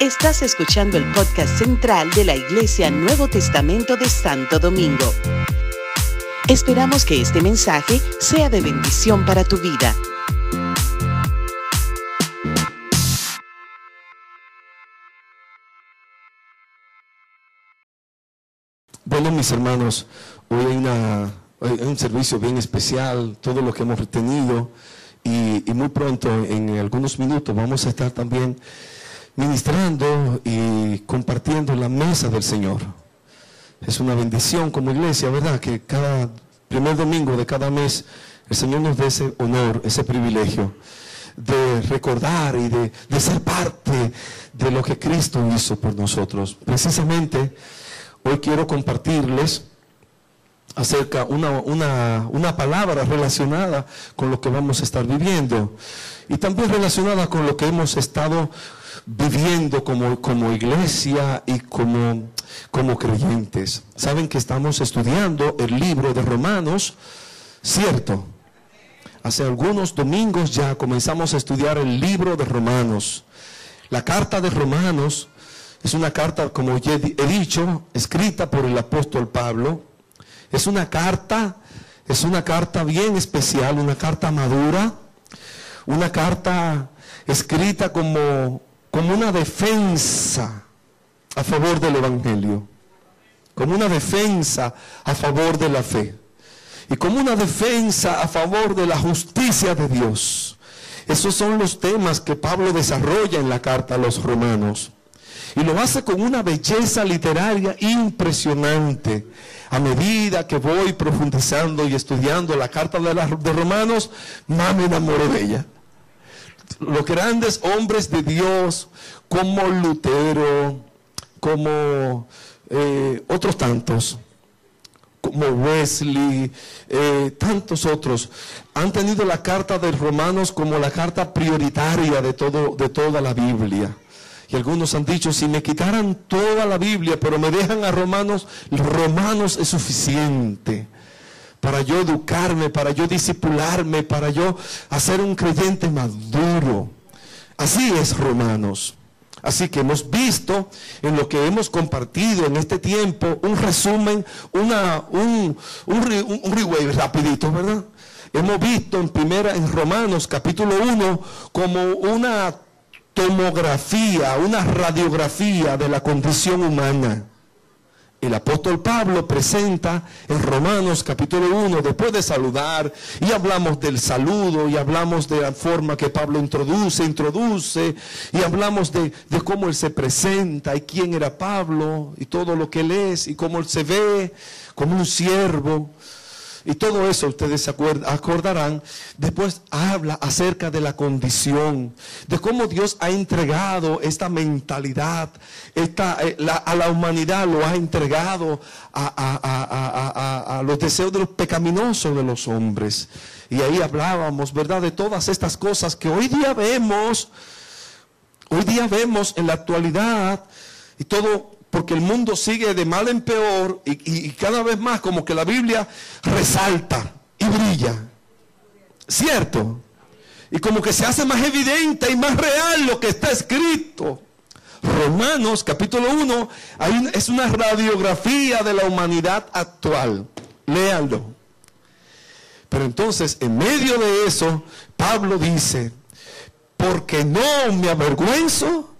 Estás escuchando el podcast central de la Iglesia Nuevo Testamento de Santo Domingo. Esperamos que este mensaje sea de bendición para tu vida. Bueno, mis hermanos, hoy hay, una, un servicio bien especial, todo lo que hemos retenido y muy pronto, en algunos minutos, vamos a estar también ministrando y compartiendo la mesa del Señor. Es una bendición como iglesia, ¿verdad? Que cada primer domingo de cada mes el Señor nos dé ese honor, ese privilegio de recordar y de, de ser parte de lo que Cristo hizo por nosotros. Precisamente hoy quiero compartirles acerca una, una, una palabra relacionada con lo que vamos a estar viviendo y también relacionada con lo que hemos estado viviendo como, como iglesia y como, como creyentes. Saben que estamos estudiando el libro de Romanos, ¿cierto? Hace algunos domingos ya comenzamos a estudiar el libro de Romanos. La carta de Romanos es una carta, como ya he dicho, escrita por el apóstol Pablo. Es una carta, es una carta bien especial, una carta madura, una carta escrita como como una defensa a favor del Evangelio, como una defensa a favor de la fe y como una defensa a favor de la justicia de Dios. Esos son los temas que Pablo desarrolla en la carta a los romanos. Y lo hace con una belleza literaria impresionante. A medida que voy profundizando y estudiando la carta de, de Romanos, más me enamoro de ella los grandes hombres de Dios como Lutero, como eh, otros tantos, como Wesley, eh, tantos otros, han tenido la carta de Romanos como la carta prioritaria de, todo, de toda la Biblia. Y algunos han dicho, si me quitaran toda la Biblia, pero me dejan a Romanos, Romanos es suficiente para yo educarme, para yo disipularme, para yo hacer un creyente maduro. Así es, Romanos. Así que hemos visto en lo que hemos compartido en este tiempo un resumen, una, un, un, un rapidito, ¿verdad? Hemos visto en primera, en Romanos capítulo 1, como una tomografía, una radiografía de la condición humana el apóstol Pablo presenta en Romanos capítulo 1, después de saludar, y hablamos del saludo, y hablamos de la forma que Pablo introduce, introduce, y hablamos de, de, cómo él se presenta, y quién era Pablo, y todo lo que él es, y cómo él se ve como un siervo. Y todo eso ustedes se acordarán. Después habla acerca de la condición, de cómo Dios ha entregado esta mentalidad, esta, eh, a la humanidad lo ha entregado a, a, los deseos de los pecaminosos de los hombres. Y ahí hablábamos, ¿verdad?, de todas estas cosas que hoy día vemos, hoy día vemos en la actualidad y todo porque el mundo sigue de mal en peor y, cada vez más como que la Biblia resalta y brilla. ¿Cierto? Y como que se hace más evidente y más real lo que está escrito. Romanos capítulo 1 es una radiografía de la humanidad actual. Léanlo. Pero entonces, en medio de eso, Pablo dice, porque no me avergüenzo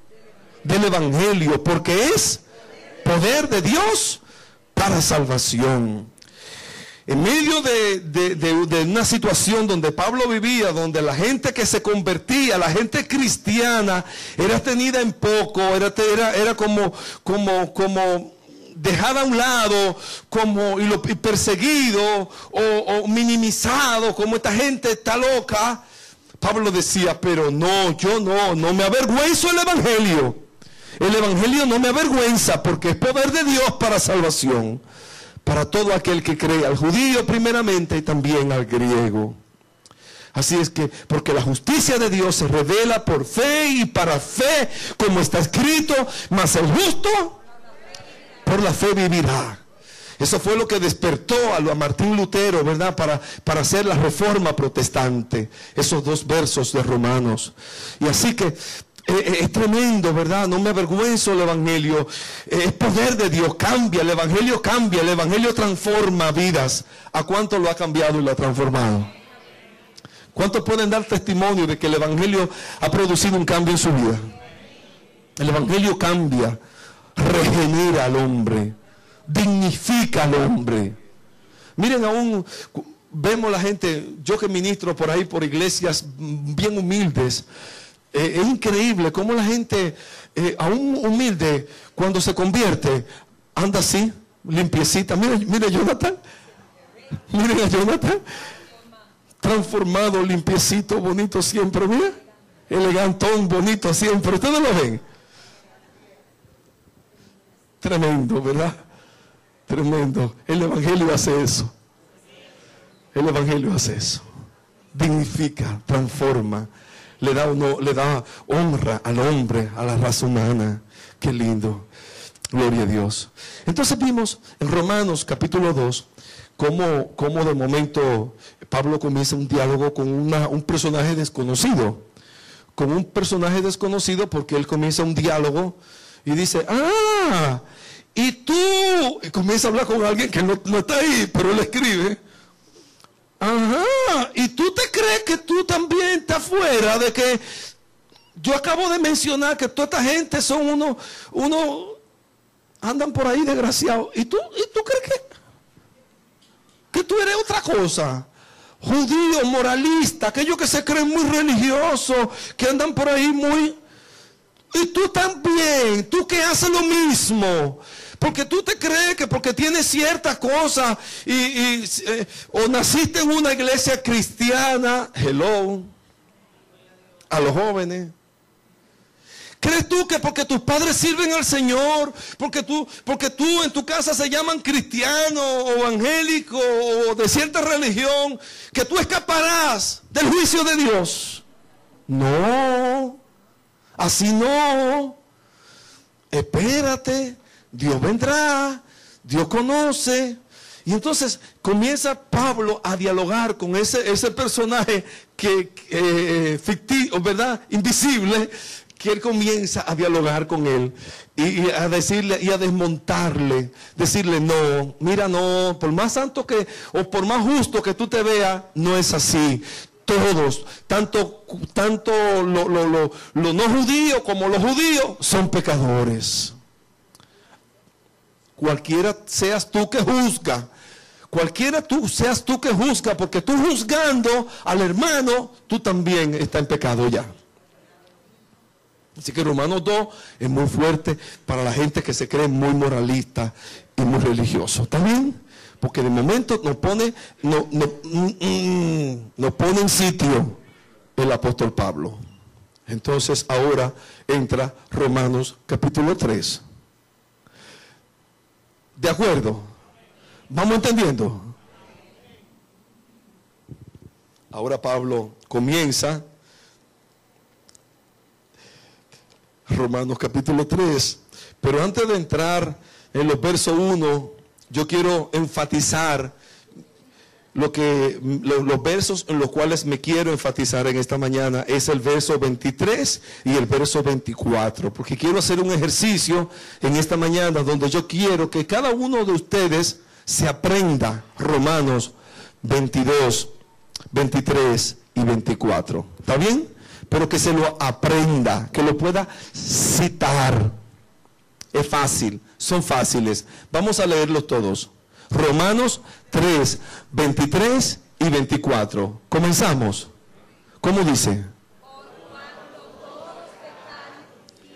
del Evangelio, porque es poder de Dios para salvación. En medio de, una situación donde Pablo vivía, donde la gente que se convertía, la gente cristiana, era tenida en poco, era, era, como, como, como dejada a un lado, como y, lo, perseguido o, o minimizado, como esta gente está loca. Pablo decía, pero no, yo no, no me avergüenzo el Evangelio. El Evangelio no me avergüenza porque es poder de Dios para salvación, para todo aquel que cree, al judío primeramente y también al griego. Así es que, porque la justicia de Dios se revela por fe y para fe, como está escrito, mas el justo por la fe vivirá. Eso fue lo que despertó a Martín Lutero, ¿verdad? Para, para hacer la reforma protestante. Esos dos versos de Romanos. Y así que es tremendo, ¿verdad? No me avergüenzo el Evangelio. Es poder de Dios, cambia, el Evangelio cambia, el Evangelio transforma vidas. ¿A cuánto lo ha cambiado y lo ha transformado? ¿Cuántos pueden dar testimonio de que el Evangelio ha producido un cambio en su vida? El Evangelio cambia, regenera al hombre, dignifica al hombre. Miren, aún vemos la gente, yo que ministro por ahí, por iglesias bien humildes, eh, es increíble cómo la gente, eh, aún humilde, cuando se convierte, anda así, limpiecita. Mire, mire Jonathan, miren a Jonathan, transformado, limpiecito, bonito siempre, mira, elegantón, bonito siempre. ¿Ustedes lo ven? Tremendo, ¿verdad? Tremendo. El Evangelio hace eso. El Evangelio hace eso. Dignifica, transforma, le da, uno, le da honra al hombre, a la raza humana. Qué lindo. Gloria a Dios. Entonces vimos en Romanos capítulo 2 cómo, cómo de momento Pablo comienza un diálogo con un personaje desconocido. Con un personaje desconocido porque él comienza un diálogo y dice, ah, y tú, comienza a hablar con alguien que no, está ahí, pero él escribe. Ajá, y tú te crees que tú también estás fuera de que yo acabo de mencionar que toda esta gente son unos, uno, andan por ahí desgraciados. ¿Y tú, y tú crees que, que tú eres otra cosa? Judío, moralista, aquellos que se creen muy religiosos, que andan por ahí muy... Y tú también, tú que haces lo mismo. Porque tú te crees que porque tienes ciertas cosas y, eh, o naciste en una iglesia cristiana, hello, a los jóvenes. ¿Crees tú que porque tus padres sirven al Señor, porque tú, porque tú en tu casa se llaman cristiano o evangélico o de cierta religión, que tú escaparás del juicio de Dios? No, así no. Espérate, Dios vendrá, Dios conoce. Y entonces comienza Pablo a dialogar con ese, ese personaje que, eh, ficticio, ¿verdad? Invisible, que él comienza a dialogar con él y, a decirle y a desmontarle, decirle no, mira no, por más santo que o por más justo que tú te veas, no es así. Todos, tanto, tanto los lo, no judíos como los judíos, son pecadores. Cualquiera seas tú que juzga. Cualquiera tú seas tú que juzga, porque tú juzgando al hermano, tú también estás en pecado ya. Así que Romanos 2 es muy fuerte para la gente que se cree muy moralista y muy religioso. ¿Está bien? Porque de momento nos pone, no, no, mm, mm, nos pone en sitio el apóstol Pablo. Entonces ahora entra Romanos capítulo 3. ¿De acuerdo? ¿Vamos entendiendo? Ahora Pablo comienza Romanos capítulo 3, pero antes de entrar en los versos 1, yo quiero enfatizar lo que los, versos en los cuales me quiero enfatizar en esta mañana es el verso 23 y el verso 24, porque quiero hacer un ejercicio en esta mañana donde yo quiero que cada uno de ustedes se aprenda Romanos 22, 23 y 24. ¿Está bien? Pero que se lo aprenda, que lo pueda citar. Es fácil, son fáciles. Vamos a leerlos todos. Romanos 3, 23 y 24. Comenzamos. ¿Cómo dice?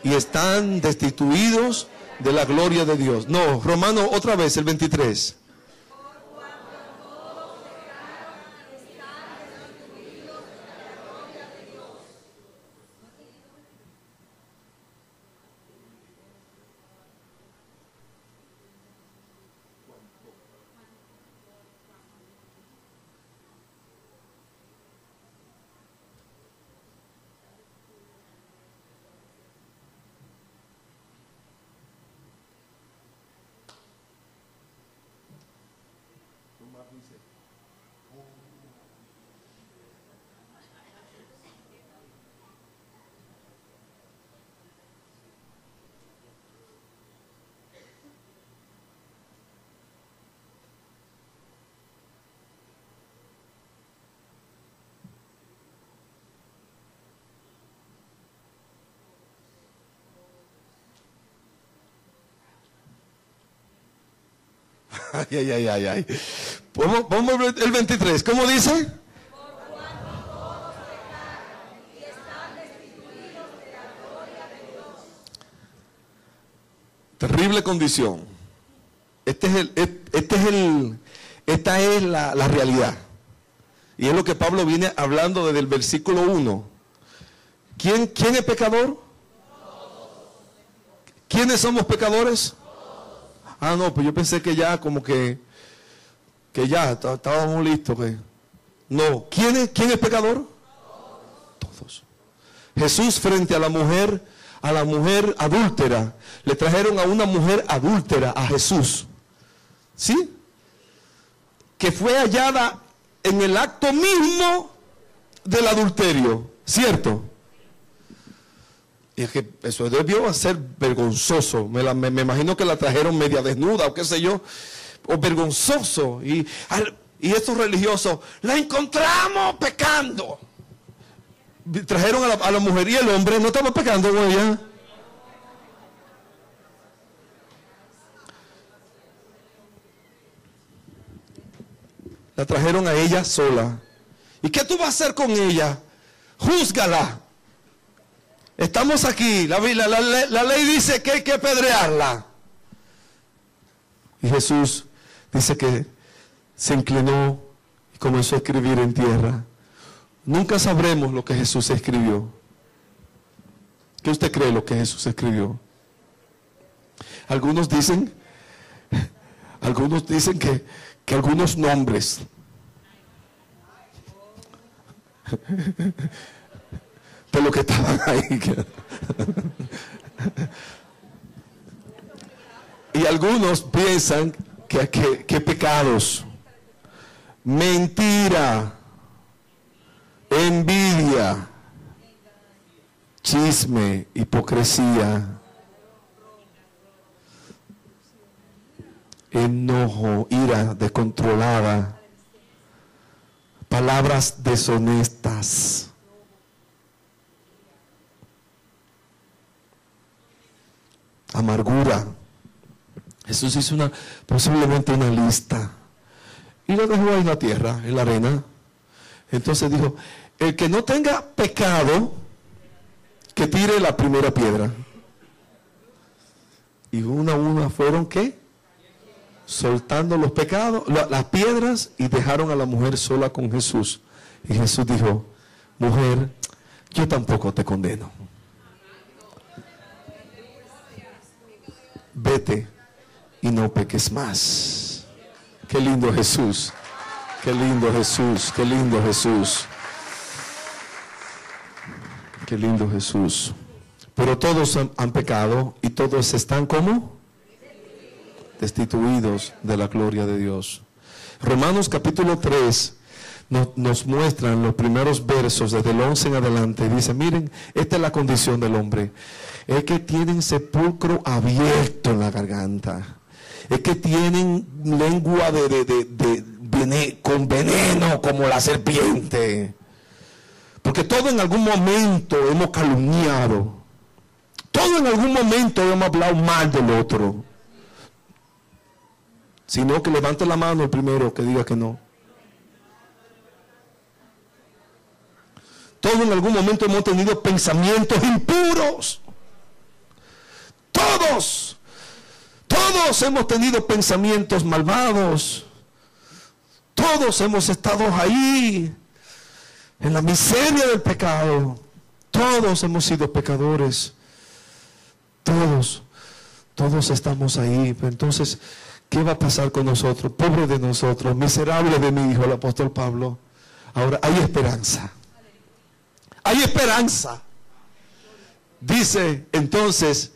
Y están destituidos de la gloria de Dios. No, Romano otra vez, el 23. Ay, ay, ay, ay, Vamos, vamos el 23. ¿Cómo dice? Terrible condición. Este es el, este es el, esta es la, la realidad. Y es lo que Pablo viene hablando desde el versículo 1. ¿Quién, quién es pecador? ¿Quiénes somos pecadores? Ah, no, pues yo pensé que ya como que, que ya estábamos listos. No, ¿quién es, quién es pecador? Todos. Jesús frente a la mujer, a la mujer adúltera, le trajeron a una mujer adúltera a Jesús. ¿Sí? Que fue hallada en el acto mismo del adulterio, ¿cierto? Y es que eso debió ser vergonzoso. Me, me, imagino que la trajeron media desnuda o qué sé yo. O vergonzoso. Y, y estos religiosos, la encontramos pecando. Trajeron a la, mujer y el hombre no estaba pecando con. La trajeron a ella sola. ¿Y qué tú vas a hacer con ella? Júzgala. Estamos aquí, la, ley dice que hay que apedrearla. Y Jesús dice que se inclinó y comenzó a escribir en tierra. Nunca sabremos lo que Jesús escribió. ¿Qué usted cree lo que Jesús escribió? Algunos dicen, algunos dicen que, que algunos nombres de lo que estaban ahí. y algunos piensan que, que, pecados, mentira, envidia, chisme, hipocresía, enojo, ira descontrolada, palabras deshonestas amargura. Jesús hizo una, posiblemente una lista y lo dejó ahí en la tierra, en la arena. Entonces dijo, el que no tenga pecado, que tire la primera piedra. Y una a una fueron qué? Soltando los pecados, las piedras y dejaron a la mujer sola con Jesús. Y Jesús dijo, mujer, yo tampoco te condeno. vete y no peques más. Qué lindo Jesús, qué lindo Jesús, qué lindo Jesús. Qué lindo Jesús. Pero todos han, pecado y todos están como destituidos de la gloria de Dios. Romanos capítulo 3 nos, nos muestran los primeros versos desde el 11 en adelante. Dice, miren, esta es la condición del hombre es que tienen sepulcro abierto en la garganta. Es que tienen lengua de, con veneno como la serpiente. Porque todo en algún momento hemos calumniado. Todo en algún momento hemos hablado mal del otro. Sino que levante la mano el primero que diga que no. Todo en algún momento hemos tenido pensamientos impuros. Todos, todos hemos tenido pensamientos malvados. Todos hemos estado ahí, en la miseria del pecado. Todos hemos sido pecadores. Todos, todos estamos ahí. Entonces, ¿qué va a pasar con nosotros? Pobre de nosotros, miserable de mi hijo, el apóstol Pablo. Ahora, hay esperanza. Hay esperanza. Dice entonces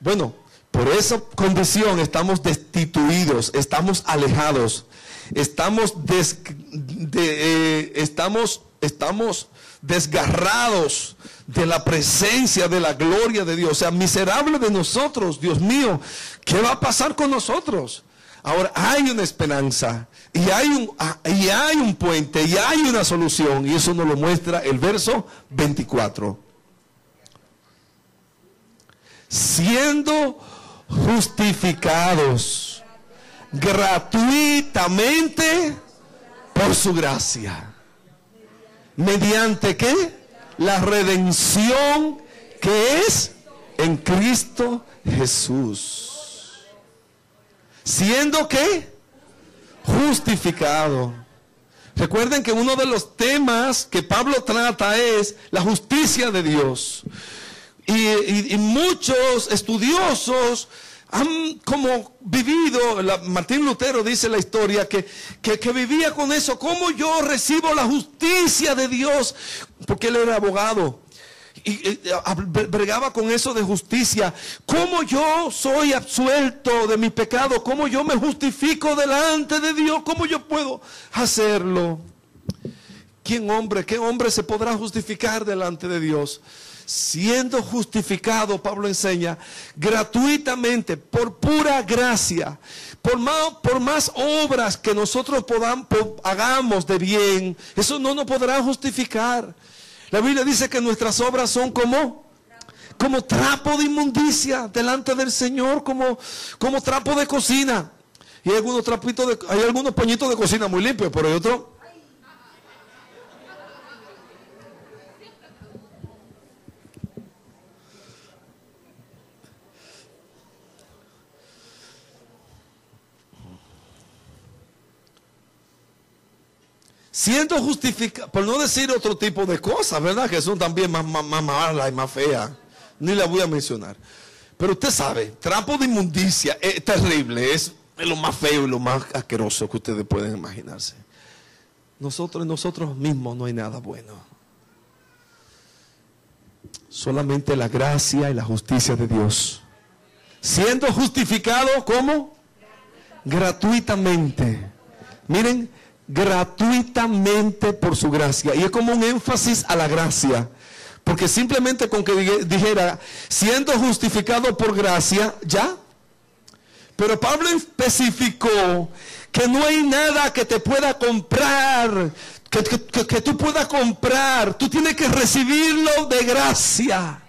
bueno, por esa condición estamos destituidos, estamos alejados, estamos, eh, estamos, estamos desgarrados de la presencia, de la gloria de Dios. O sea, miserable de nosotros, Dios mío, ¿qué va a pasar con nosotros? Ahora hay una esperanza y hay un, ah, y hay un puente y hay una solución y eso nos lo muestra el verso 24 siendo justificados Gratuitamente por su gracia. ¿Mediante qué? La redención que es en Cristo Jesús. Siendo que justificado. Recuerden que uno de los temas que Pablo trata es la justicia de Dios. Y, muchos estudiosos han como vivido, Martín Lutero dice la historia, que, que, vivía con eso, ¿cómo yo recibo la justicia de Dios? Porque él era abogado y, bregaba con eso de justicia. ¿Cómo yo soy absuelto de mi pecado? ¿Cómo yo me justifico delante de Dios? ¿Cómo yo puedo hacerlo? ¿Quién hombre, qué hombre se podrá justificar delante de Dios? Siendo justificado, Pablo enseña, gratuitamente, por pura gracia, por más, por más obras que nosotros podamos, hagamos de bien, eso no nos podrá justificar. La Biblia dice que nuestras obras son como como trapo de inmundicia delante del Señor, como, como trapo de cocina. Y hay algunos trapitos de, hay algunos pañitos de cocina muy limpios, pero hay otros siendo justificado, por no decir otro tipo de cosas, ¿verdad? Que son también más, más, más malas y más feas. Ni la voy a mencionar. Pero usted sabe, trapo de inmundicia es terrible, es lo más feo y lo más asqueroso que ustedes pueden imaginarse. Nosotros nosotros mismos no hay nada bueno. Solamente la gracia y la justicia de Dios. Siendo justificado, ¿cómo? Gratuitamente. Miren, gratuitamente por su gracia. Y es como un énfasis a la gracia. Porque simplemente con que dijera, siendo justificado por gracia, ya. Pero Pablo especificó que no hay nada que te pueda comprar, que, que tú puedas comprar. Tú tienes que recibirlo de gracia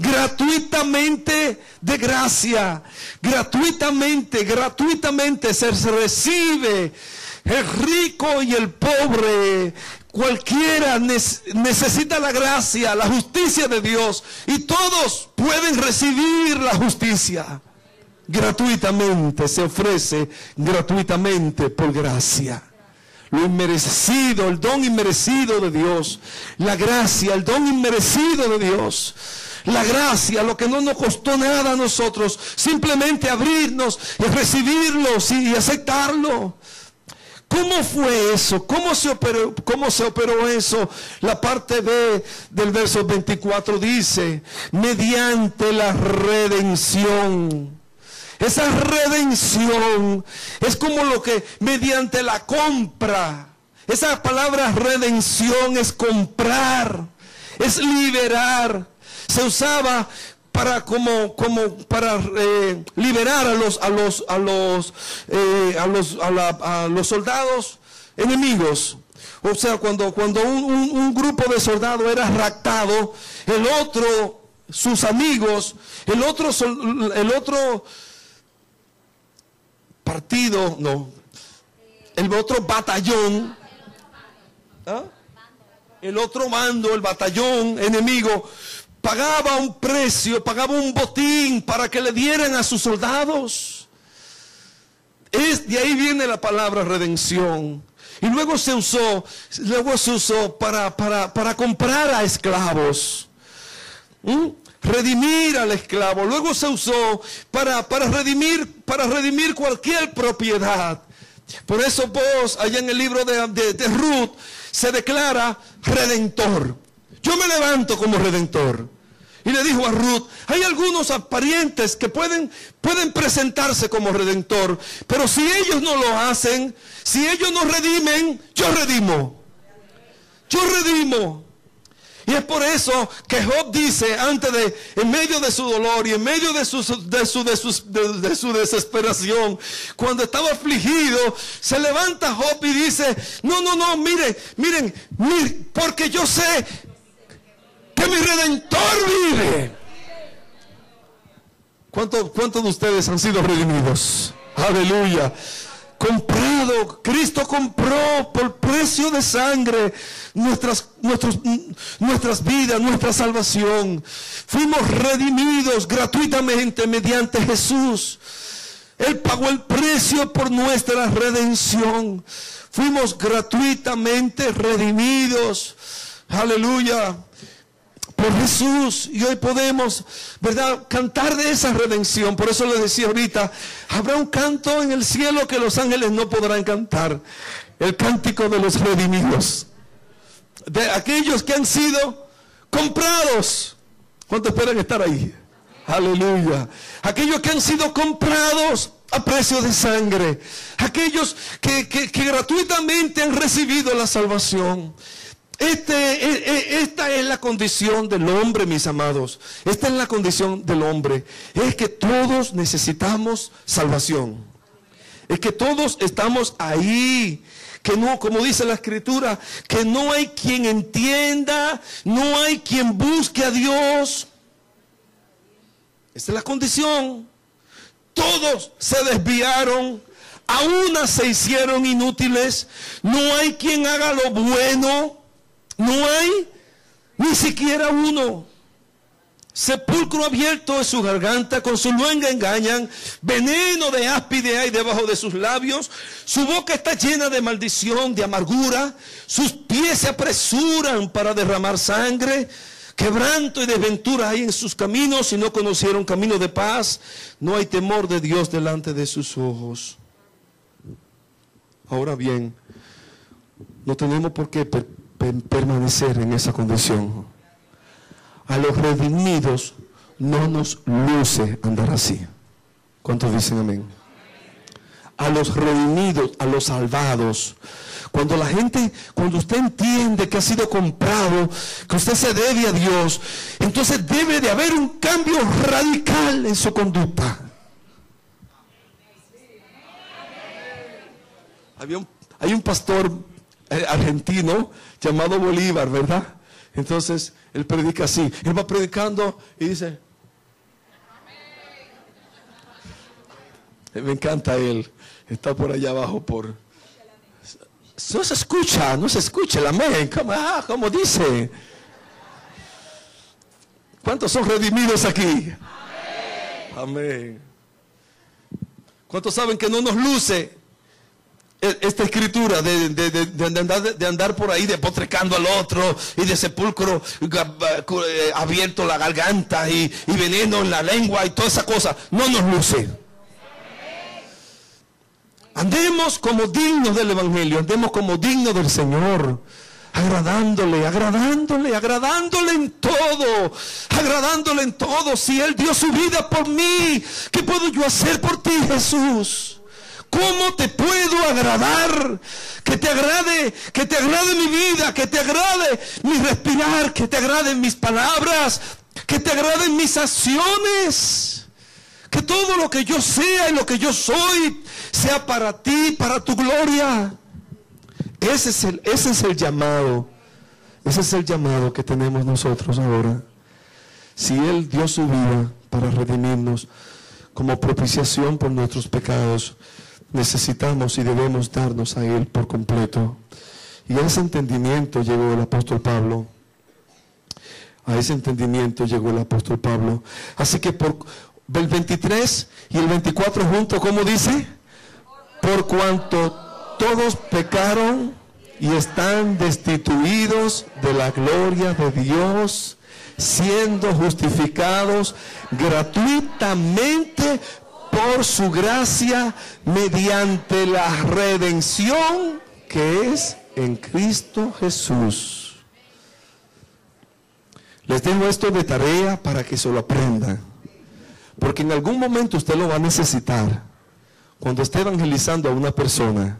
gratuitamente de gracia, gratuitamente, gratuitamente se recibe el rico y el pobre, cualquiera necesita la gracia, la justicia de Dios y todos pueden recibir la justicia gratuitamente, se ofrece gratuitamente por gracia. Lo inmerecido, el don inmerecido de Dios, la gracia, el don inmerecido de Dios. La gracia, lo que no nos costó nada a nosotros, simplemente abrirnos y recibirlo y aceptarlo. ¿Cómo fue eso? ¿Cómo se operó, cómo se operó eso? La parte B del verso 24 dice, mediante la redención. Esa redención es como lo que mediante la compra. Esa palabra redención es comprar, es liberar. Se usaba para como como para eh, liberar a los a los a los eh, a los a, los soldados enemigos o sea cuando cuando un, grupo de soldados era raptado el otro sus amigos el otro el otro partido no el otro batallón ¿ah? el otro mando el batallón enemigo pagaba un precio, pagaba un botín para que le dieran a sus soldados. Es, de ahí viene la palabra redención. Y luego se usó, luego se usó para, para, comprar a esclavos. ¿Mm? Redimir al esclavo. Luego se usó para, para, redimir, para redimir cualquier propiedad. Por eso vos, allá en el libro de, de Ruth, se declara redentor. Yo me levanto como redentor. Y le dijo a Ruth, hay algunos parientes que pueden, pueden presentarse como redentor, pero si ellos no lo hacen, si ellos no redimen, yo redimo. Yo redimo. Y es por eso que Job dice, antes de, en medio de su dolor y en medio de su, de su, de su, desesperación, cuando estaba afligido, se levanta Job y dice, no, no, no, miren, miren, miren, porque yo sé que mi redentor vive. ¿Cuántos, ¿Cuántos de ustedes han sido redimidos? Aleluya. comprado, Cristo compró por precio de sangre nuestras, nuestras vidas, nuestra salvación. Fuimos redimidos gratuitamente mediante Jesús. Él pagó el precio por nuestra redención. Fuimos gratuitamente redimidos. Aleluya por Jesús. Y hoy podemos, ¿verdad?, cantar de esa redención. Por eso le decía ahorita, habrá un canto en el cielo que los ángeles no podrán cantar. El cántico de los redimidos. De aquellos que han sido comprados. ¿Cuántos esperan estar ahí? Aleluya. Aquellos que han sido comprados a precio de sangre. Aquellos que, que gratuitamente han recibido la salvación. Este, esta es la condición del hombre, mis amados. Esta es la condición del hombre. Es que todos necesitamos salvación. Es que todos estamos ahí. Que no, como dice la escritura, que no hay quien entienda, no hay quien busque a Dios. Esta es la condición. Todos se desviaron, a se hicieron inútiles. No hay quien haga lo bueno. No hay ni siquiera uno. Sepulcro abierto en su garganta, con su luenga engañan, veneno de áspide hay debajo de sus labios, su boca está llena de maldición, de amargura, sus pies se apresuran para derramar sangre, quebranto y desventura hay en sus caminos y no conocieron camino de paz, no hay temor de Dios delante de sus ojos. Ahora bien, no tenemos por qué permanecer en esa condición. A los redimidos no nos luce andar así. ¿Cuántos dicen amén? A los redimidos, a los salvados. Cuando la gente, cuando usted entiende que ha sido comprado, que usted se debe a Dios, entonces debe de haber un cambio radical en su conducta. Había un, hay un pastor argentino llamado Bolívar, ¿verdad? Entonces, él predica así. Él va predicando y dice, me encanta él. Está por allá abajo por... No se escucha, no se escucha el amén. ¿Cómo, ah, como dice? ¿Cuántos son redimidos aquí? Amén. amén. ¿Cuántos saben que no nos luce esta escritura de, andar, por ahí depotrecando al otro y de sepulcro eh, abierto la garganta y, y, veneno en la lengua y toda esa cosa, no nos luce. Andemos como dignos del Evangelio, andemos como dignos del Señor, agradándole, agradándole, agradándole en todo, agradándole en todo. Si Él dio su vida por mí, ¿qué puedo yo hacer por ti, Jesús? ¿Cómo te puedo agradar? Que te agrade, que te agrade mi vida, que te agrade mi respirar, que te agraden mis palabras, que te agraden mis acciones. Que todo lo que yo sea y lo que yo soy sea para ti, para tu gloria. Ese es el, ese es el llamado. Ese es el llamado que tenemos nosotros ahora. Si Él dio su vida para redimirnos como propiciación por nuestros pecados, necesitamos y debemos darnos a Él por completo. Y a ese entendimiento llegó el apóstol Pablo. A ese entendimiento llegó el apóstol Pablo. Así que por el 23 y el 24 juntos, ¿cómo dice? Por cuanto todos pecaron y están destituidos de la gloria de Dios, siendo justificados gratuitamente por su gracia mediante la redención que es en Cristo Jesús. Les dejo esto de tarea para que se lo aprendan. Porque en algún momento usted lo va a necesitar. Cuando esté evangelizando a una persona.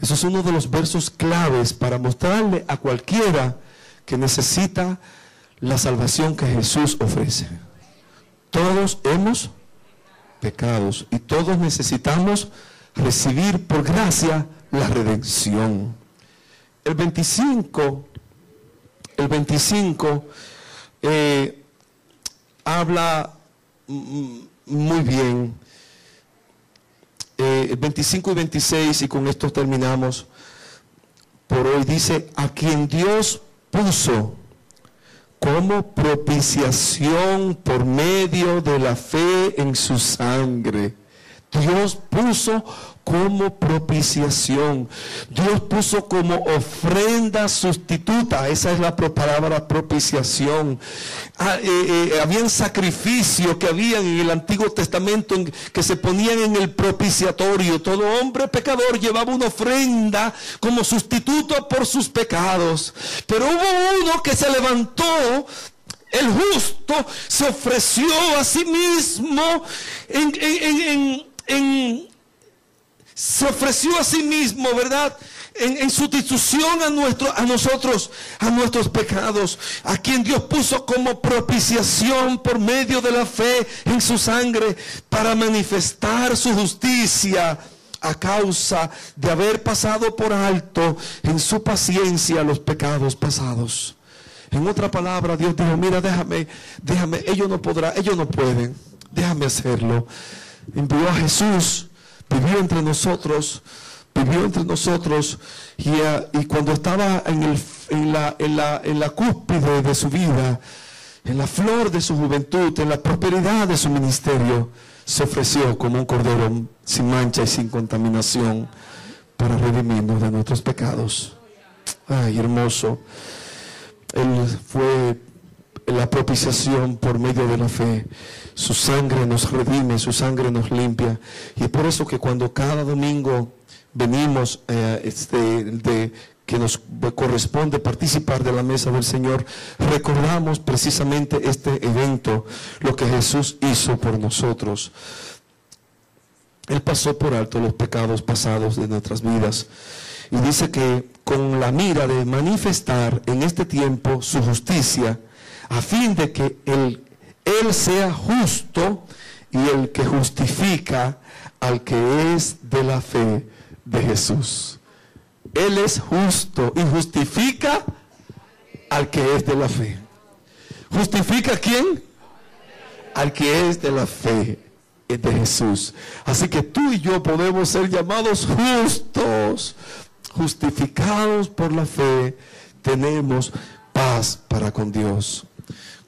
Eso es uno de los versos claves para mostrarle a cualquiera que necesita la salvación que Jesús ofrece. Todos hemos pecados y todos necesitamos recibir por gracia la redención. El 25, el 25 eh, habla muy bien. Eh, eh, 25 y 26, y con esto terminamos por hoy, dice, a quien Dios puso como propiciación por medio de la fe en su sangre. Dios puso como propiciación. Dios puso como ofrenda sustituta. Esa es la palabra propiciación. Ah, eh, eh, habían sacrificios que habían en el Antiguo Testamento que se ponían en el propiciatorio. Todo hombre pecador llevaba una ofrenda como sustituto por sus pecados. Pero hubo uno que se levantó el justo se ofreció a sí mismo en, en se ofreció a sí mismo, ¿verdad? En, sustitución a, nuestro, a nosotros, a nuestros pecados, a quien Dios puso como propiciación por medio de la fe en su sangre para manifestar su justicia a causa de haber pasado por alto en su paciencia los pecados pasados. En otra palabra, Dios dijo, mira, déjame, déjame, ellos no podrán, ellos no pueden, déjame hacerlo. Envió a Jesús vivió entre nosotros, vivió entre nosotros y, eh, y cuando estaba en, el, en, la, en, la, en la cúspide de su vida, en la flor de su juventud, en la prosperidad de su ministerio, se ofreció como un cordero sin mancha y sin contaminación para redimirnos de nuestros pecados. Ay, hermoso. Él fue la propiciación por medio de la fe. Su sangre nos redime, su sangre nos limpia. Y es por eso que cuando cada domingo venimos eh, este, que nos corresponde participar de la mesa del Señor, recordamos precisamente este evento, lo que Jesús hizo por nosotros. Él pasó por alto los pecados pasados de nuestras vidas. Y dice que con la mira de manifestar en este tiempo su justicia, a fin de que Él, él sea justo y el que justifica al que es de la fe de Jesús. Él es justo y justifica al que es de la fe. ¿Justifica quién? Al que es de la fe de Jesús. Así que tú y yo podemos ser llamados justos, justificados por la fe. Tenemos paz para con Dios.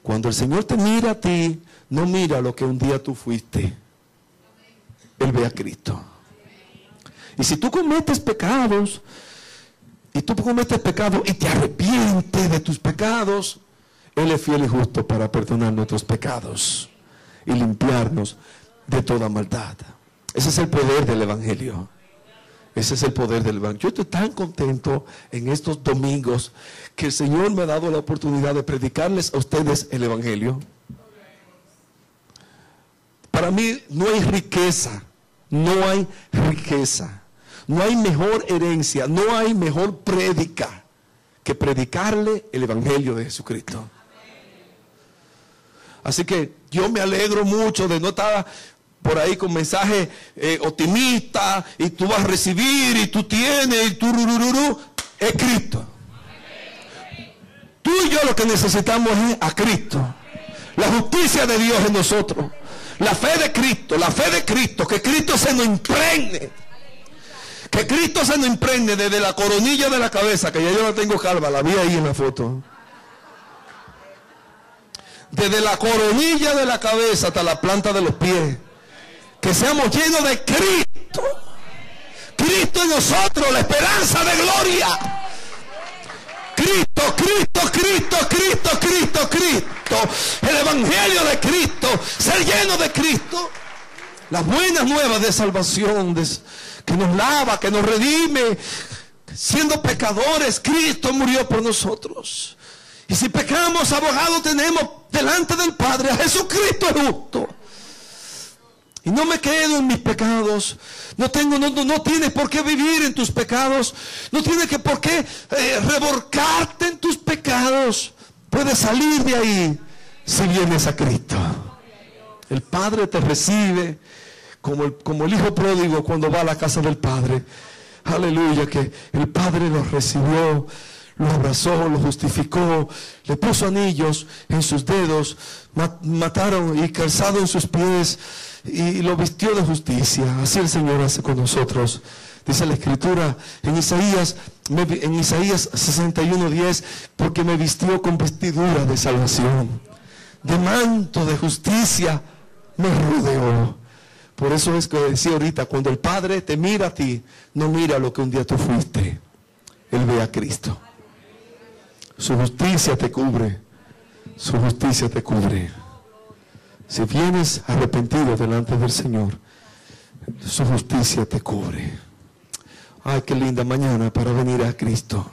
Cuando el Señor te mira a ti, no mira lo que un día tú fuiste. Él ve a Cristo. Y si tú cometes pecados, y tú cometes pecados y te arrepientes de tus pecados, Él es fiel y justo para perdonar nuestros pecados y limpiarnos de toda maldad. Ese es el poder del Evangelio. Ese es el poder del Evangelio. Yo estoy tan contento en estos domingos que el Señor me ha dado la oportunidad de predicarles a ustedes el Evangelio. Para mí no hay riqueza, no hay riqueza, no hay mejor herencia, no hay mejor prédica que predicarle el Evangelio de Jesucristo. Así que yo me alegro mucho de no estar por ahí con mensajes eh, optimistas y tú vas a recibir y tú tienes y tú rurururu, es Cristo. Tú y yo lo que necesitamos es a Cristo. La justicia de Dios en nosotros. La fe de Cristo, la fe de Cristo, que Cristo se nos impregne. Que Cristo se nos impregne desde la coronilla de la cabeza, que ya yo la tengo calva, la vi ahí en la foto. Desde la coronilla de la cabeza hasta la planta de los pies que seamos llenos de Cristo. Cristo en nosotros, la esperanza de gloria. Cristo, Cristo, Cristo, Cristo, Cristo, Cristo. El Evangelio de Cristo. Ser lleno de Cristo. Las buenas nuevas de salvación que nos lava, que nos redime. Siendo pecadores, Cristo murió por nosotros. Y si pecamos, abogado tenemos delante del Padre a Jesucristo justo. Y no me quedo en mis pecados. No tengo, tienes por qué vivir en tus pecados. No tienes que por qué eh, reborcarte en tus pecados. Puedes salir de ahí si vienes a Cristo. El Padre te recibe como el, como el hijo pródigo cuando va a la casa del Padre. Aleluya, que el Padre lo recibió, lo abrazó, lo justificó, le puso anillos en sus dedos, mataron y calzado en sus pies y lo vistió de justicia. Así el Señor hace con nosotros. Dice la escritura en Isaías, en Isaías 61:10, porque me vistió con vestidura de salvación, de manto de justicia me rodeó. Por eso es que decía ahorita, cuando el Padre te mira a ti, no mira lo que un día tú fuiste. Él ve a Cristo. Su justicia te cubre. Su justicia te cubre. Si vienes arrepentido delante del Señor, su justicia te cubre. Ay, qué linda mañana para venir a Cristo.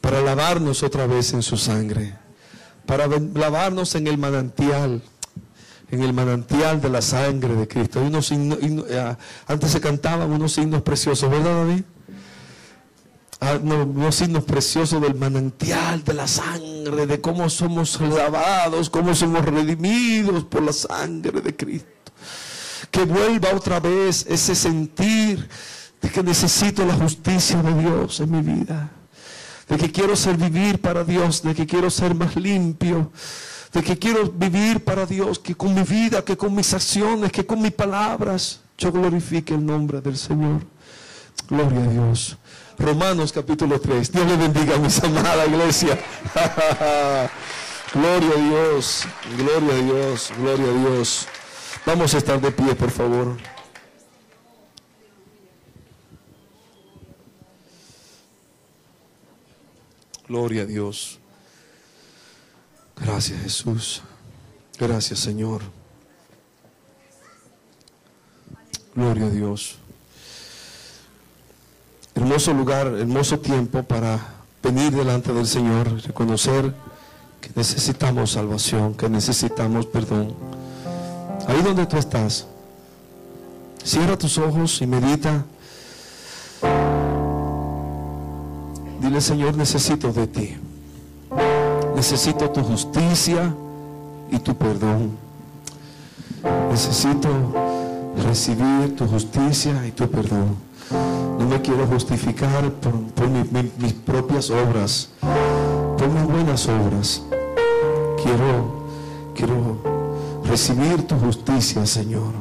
Para lavarnos otra vez en su sangre. Para lavarnos en el manantial en el manantial de la sangre de Cristo. Eh, antes se cantaban unos signos preciosos, ¿verdad David? Ah, unos signos preciosos del manantial de la sangre, de cómo somos lavados, cómo somos redimidos por la sangre de Cristo. Que vuelva otra vez ese sentir de que necesito la justicia de Dios en mi vida, de que quiero ser vivir para Dios, de que quiero ser más limpio, de que quiero vivir para Dios, que con mi vida, que con mis acciones, que con mis palabras, yo glorifique el nombre del Señor. Gloria a Dios. Romanos capítulo 3. Dios le bendiga, mis amada iglesia. gloria a Dios, gloria a Dios, gloria a Dios. Vamos a estar de pie, por favor. Gloria a Dios. Gracias Jesús. Gracias Señor. Gloria a Dios. Hermoso lugar, hermoso tiempo para venir delante del Señor, reconocer que necesitamos salvación, que necesitamos perdón. Ahí donde tú estás, cierra tus ojos y medita. Dile, Señor, necesito de ti. Necesito tu justicia y tu perdón. Necesito recibir tu justicia y tu perdón. No me quiero justificar por, mis propias obras, por mis buenas obras. Quiero, quiero recibir tu justicia, Señor.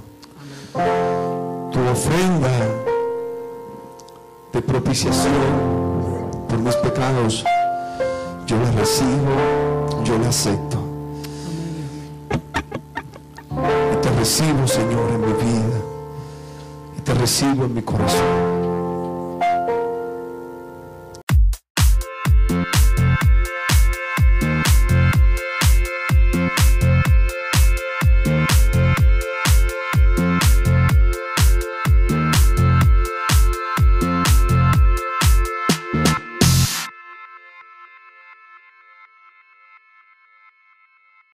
Tu ofrenda de propiciación por mis pecados yo la recibo, yo la acepto. Recibo, Señor, en mi vida. Y te recibo en mi corazón.